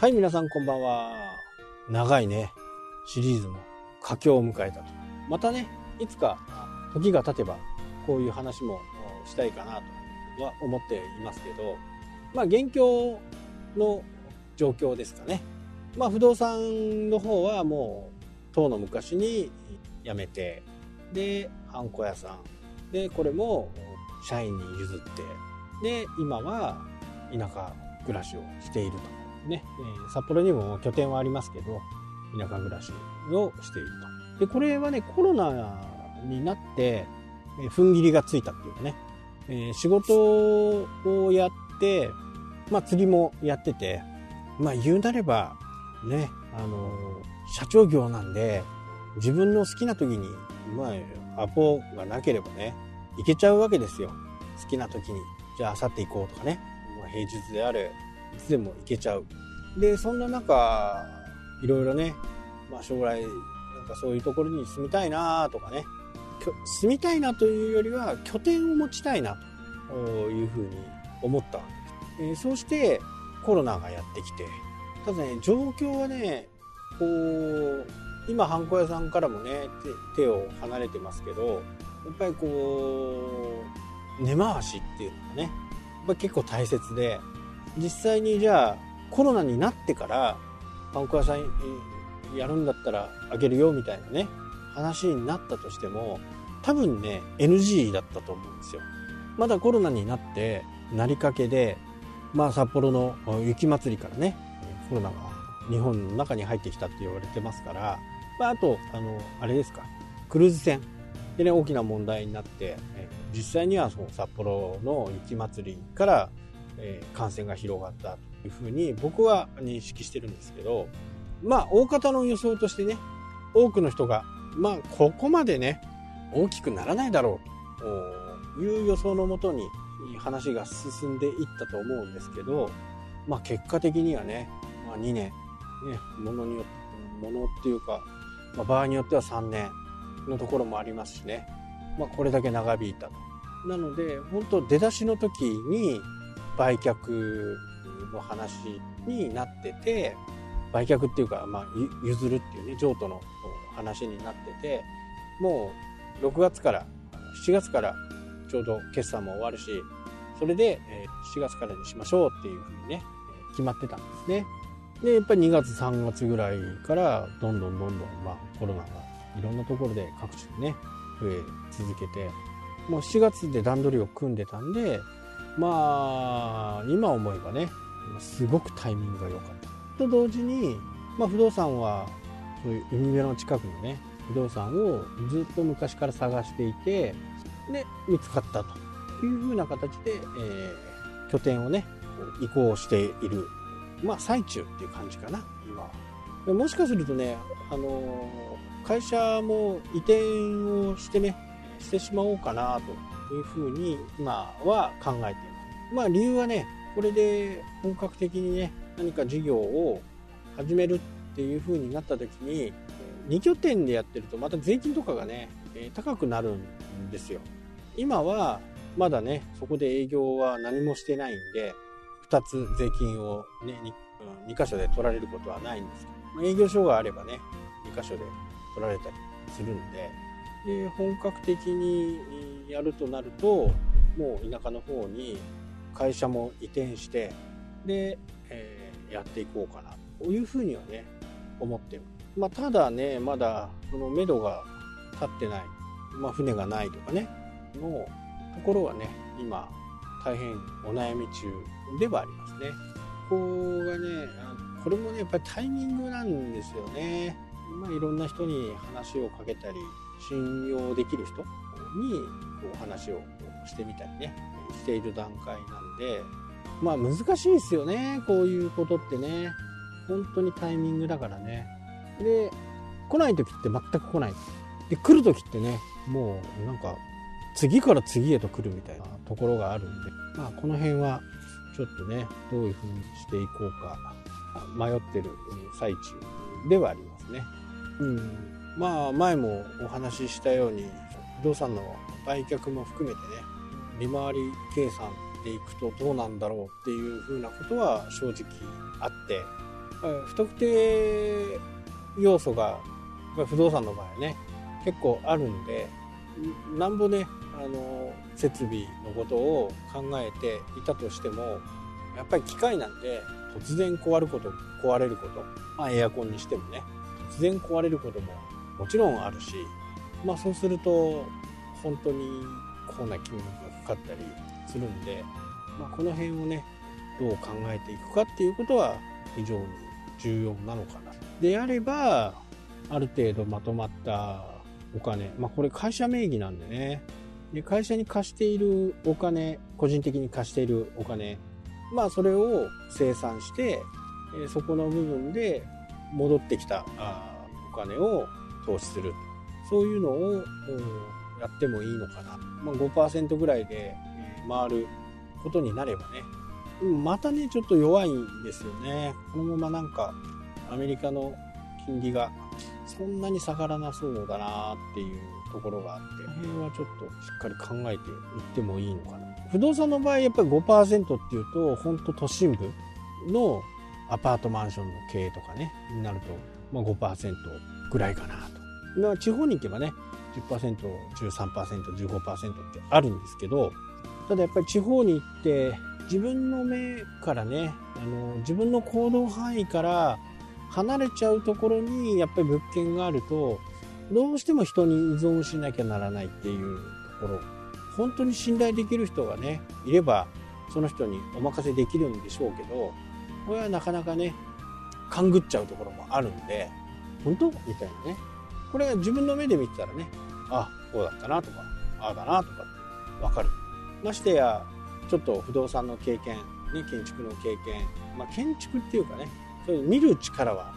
はい、皆さんこんばんは。長いね、シリーズも佳境を迎えたと。またね、いつか時が経てば、こういう話もしたいかなとは思っていますけど、まあ、現況の状況ですかね。まあ、不動産の方はもう、当の昔に辞めて、で、ハンコ屋さん。で、これも社員に譲って、で、今は田舎暮らしをしていると。ね、え札幌にも拠点はありますけど、田舎暮らしをしていると。で、これはね、コロナになって、え踏ん切りがついたっていうかね、えー、仕事をやって、まあ釣りもやってて、まあ言うなれば、ね、あの社長業なんで、自分の好きな時に、まあ、アポがなければね、行けちゃうわけですよ。好きな時に。じゃあ、明後日行こうとかね。もう平日である。いつでも行けちゃう。で、そんな中、いろいろね、まあ将来、なんかそういうところに住みたいなとかね。住みたいなというよりは、拠点を持ちたいなというふうに思った。えー、そうして、コロナがやってきて、ただね、状況はね、こう、今、ハンコ屋さんからもね、手を離れてますけど、やっぱりこう、根回しっていうのがね、やっぱ結構大切で、実際にじゃあ、コロナになってから、ハンコ屋さんやるんだったらあげるよみたいなね、話になったとしても、多分ね、NG だったと思うんですよ。まだコロナになって、なりかけで、まあ札幌の雪まつりからね、コロナが日本の中に入ってきたって言われてますから、まあ、あと、あの、あれですか、クルーズ船でね、大きな問題になって、実際にはその札幌の雪まつりから、え、感染が広がったというふうに僕は認識してるんですけど、まあ、大方の予想としてね、多くの人が、まあ、ここまでね、大きくならないだろうという予想のもとに話が進んでいったと思うんですけど、まあ、結果的にはね、まあ、2年、ね、ものによって、ものっていうか、まあ、場合によっては3年のところもありますしね、まあ、これだけ長引いたと。なので、本当出だしの時に売却の話になってて、売却っていうか、まあ、譲るっていうね、譲渡の話になってて、もう6月から、7月からちょうど決算も終わるし、それで7月からにしましょうっていうふうにね、決まってたんですね。で、やっぱり2月3月ぐらいからどんどんどんどん、まあコロナがいろんなところで各地でね、増え続けて、もう7月で段取りを組んでたんで、まあ、今思えばね、すごくタイミングが良かった。と同時に、まあ不動産は、そういう海辺の近くのね、不動産をずっと昔から探していて、で、見つかったというふうな形で、えー、拠点をね、移行しているまあ、最中っていう感じかな、今は。もしかするとね、あのー、会社も移転をしてね、してしまおうかなというふうに今は考えています。まあ理由はね、これで本格的にね、何か事業を始めるっていうふうになった時に、2拠点でやってるとまた税金とかがね、高くなるんですよ。今はまだね、そこで営業は何もしてないんで、2つ税金をね 2, 2箇所で取られることはないんですけど、営業所があればね2箇所で取られたりするんでで本格的にやるとなるともう田舎の方に会社も移転してで、えー、やっていこうかなというふうにはね思ってる、まあ、ただねまだその目処が立ってない、まあ、船がないとかねのところはね今大変お悩み中ではありますね。ここがね、これもね、やっぱりタイミングなんですよね。まあ、いろんな人に話をかけたり、信用できる人にこう話をしてみたりね、している段階なんで、まあ難しいですよね、こういうことってね。本当にタイミングだからね。で、来ない時って全く来ない。で、来る時ってね、もうなんか次から次へと来るみたいなところがあるんで、まあ、この辺はちょっとねどういうふうにしていこうか迷ってる最中ではありますね。うん、まあ前もお話ししたように不動産の売却も含めてね利回り計算でいくとどうなんだろうっていうふうなことは正直あって不特定要素が不動産の場合ね結構あるんでなんぼねあの設備のことを考えていたとしてもやっぱり機械なんで突然壊ること壊れること、まあ、エアコンにしてもね突然壊れることももちろんあるし、まあ、そうすると本当にこんな金額がかかったりするんで、まあ、この辺をねどう考えていくかっていうことは非常に重要なのかな。であればある程度まとまったお金、まあ、これ会社名義なんでねで会社に貸しているお金個人的に貸しているお金まあそれを生産してそこの部分で戻ってきたお金を投資する。そういうのをやってもいいのかな、まあ、5%ぐらいで回ることになればね。またねちょっと弱いんですよね。このままなんかアメリカの金利がそんなに下がらなそうだなっていうところがあってこの辺はちょっとしっかり考えていってもいいのかな。不動産の場合やっぱり5%っていうと本当都心部のアパートマンションの経営とかねになると、まあ、5%ぐらいかなと、まあ、地方に行けばね 10%13%15% ってあるんですけどただやっぱり地方に行って自分の目からねあの自分の行動範囲から離れちゃうところにやっぱり物件があるとどうしても人に依存しなきゃならないっていうところ本当に信頼できる人がねいればその人にお任せできるんでしょうけどこれはなかなかね勘ぐっちゃうところもあるんで本当？みたいなね。これは自分の目で見てたらねあこうだったなとかああだなとかって分かる。ましてやちょっと不動産の経験、ね、建築の経験、まあ、建築っていうかねそういう見る力は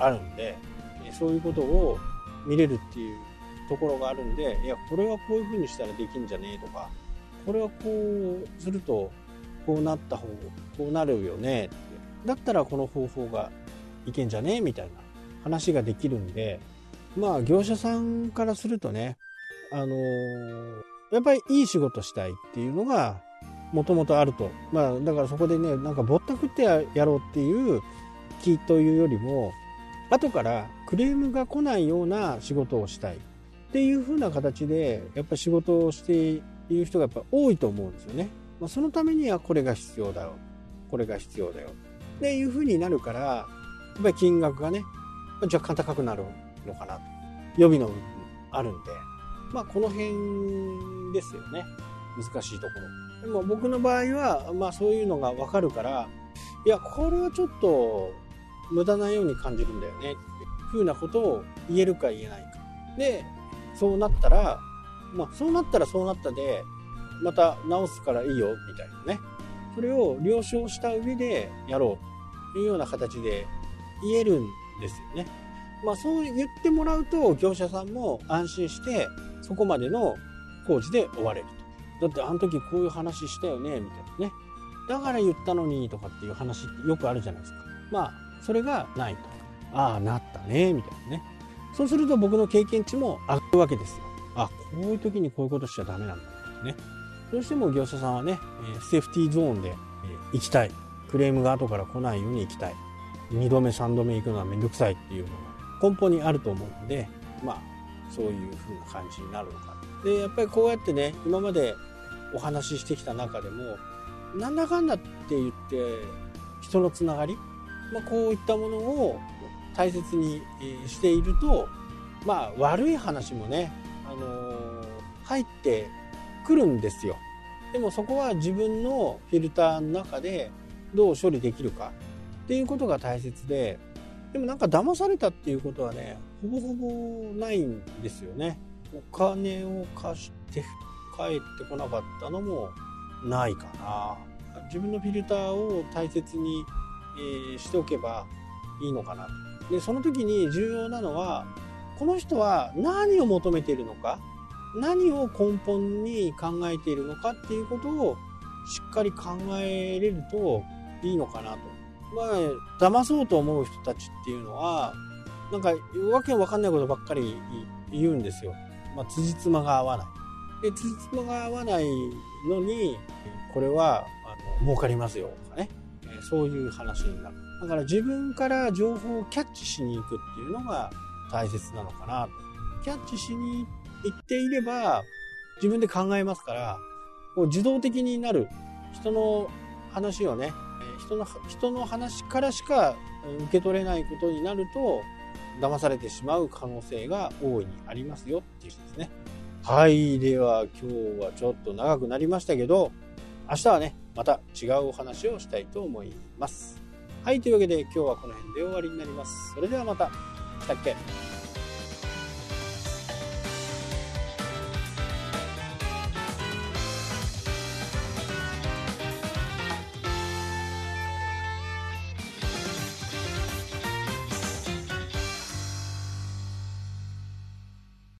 あるんでそういうことを見れるっていうところがあるんでいやこれはこういうふうにしたらできんじゃねえとかこれはこうするとこうなった方こうなるよねっだったらこの方法がいけんじゃね？みたいな話ができるんでまあ業者さんからするとねあのー、やっぱりいい仕事したいっていうのがもともとあると。まあだからそこでねなんかぼったくってやろうっていう気というよりも後からクレームが来ないような仕事をしたいっていう風な形でやっぱ仕事をしている人がやっぱ多いと思うんですよね。まあ、そのためにはこれが必要だよ。これが必要だよ。っていう風になるからやっぱり金額がね若干高くなるのかな。と予備の部分あるんで。まあこの辺ですよね。難しいところ。でも僕の場合はまあそういうのが分かるからいやこれはちょっと無駄なように感じるんだよねっていうふうなことを言えるか言えないか。でそうなったらまあそうなったらそうなったでまた直すからいいよみたいなね。それを了承した上でやろうというような形で言えるんですよね。まあそう言ってもらうと業者さんも安心してそこまでの工事で終われると。だってあの時こういう話したよねみたいなね。だから言ったのにとかっていう話ってよくあるじゃないですか。まあそれがないと。ああなったねみたいなね。そうすると僕の経験値も上がるわけですよ。あこういう時にこういうことしちゃダメなんだね。どうしても業者さんはね、セーフティーゾーンで行きたい。クレームが後から来ないように行きたい。2度目、3度目行くのはめんどくさいっていうのが根本にあると思うので、まあ、そういう風な感じになるのか。で、やっぱりこうやってね、今までお話ししてきた中でも、なんだかんだって言って、人のつながり、まあ、こういったものを大切にしていると、まあ、悪い話もね、あのー、入って来るんですよ。でもそこは自分のフィルターの中でどう処理できるかっていうことが大切ででもなんか騙されたっていうことはねほぼほぼないんですよね。お金を貸して帰ってこなかったのもないかな。自分のフィルターを大切に、えー、しておけばいいのかな。でその時に重要なのはこの人は何を求めているのか何を根本に考えているのかっていうことをしっかり考えれるといいのかなと。まあ、騙そうと思う人たちっていうのは、なんか、わけわかんないことばっかり言うんですよ。まあ、辻褄が合わない。で、辻褄が合わないのに、これは、あの、儲かりますよ、とかね。そういう話になる。だから自分から情報をキャッチしに行くっていうのが大切なのかなと。キャッチしに行言っていれば自分で考えますから、こう自動的になる人の話をね、人の人の話からしか受け取れないことになると騙されてしまう可能性が大いにありますよっていうですね。はい。では今日はちょっと長くなりましたけど、明日はね、また違うお話をしたいと思います。はい。というわけで今日はこの辺で終わりになります。それではまた。したっけ？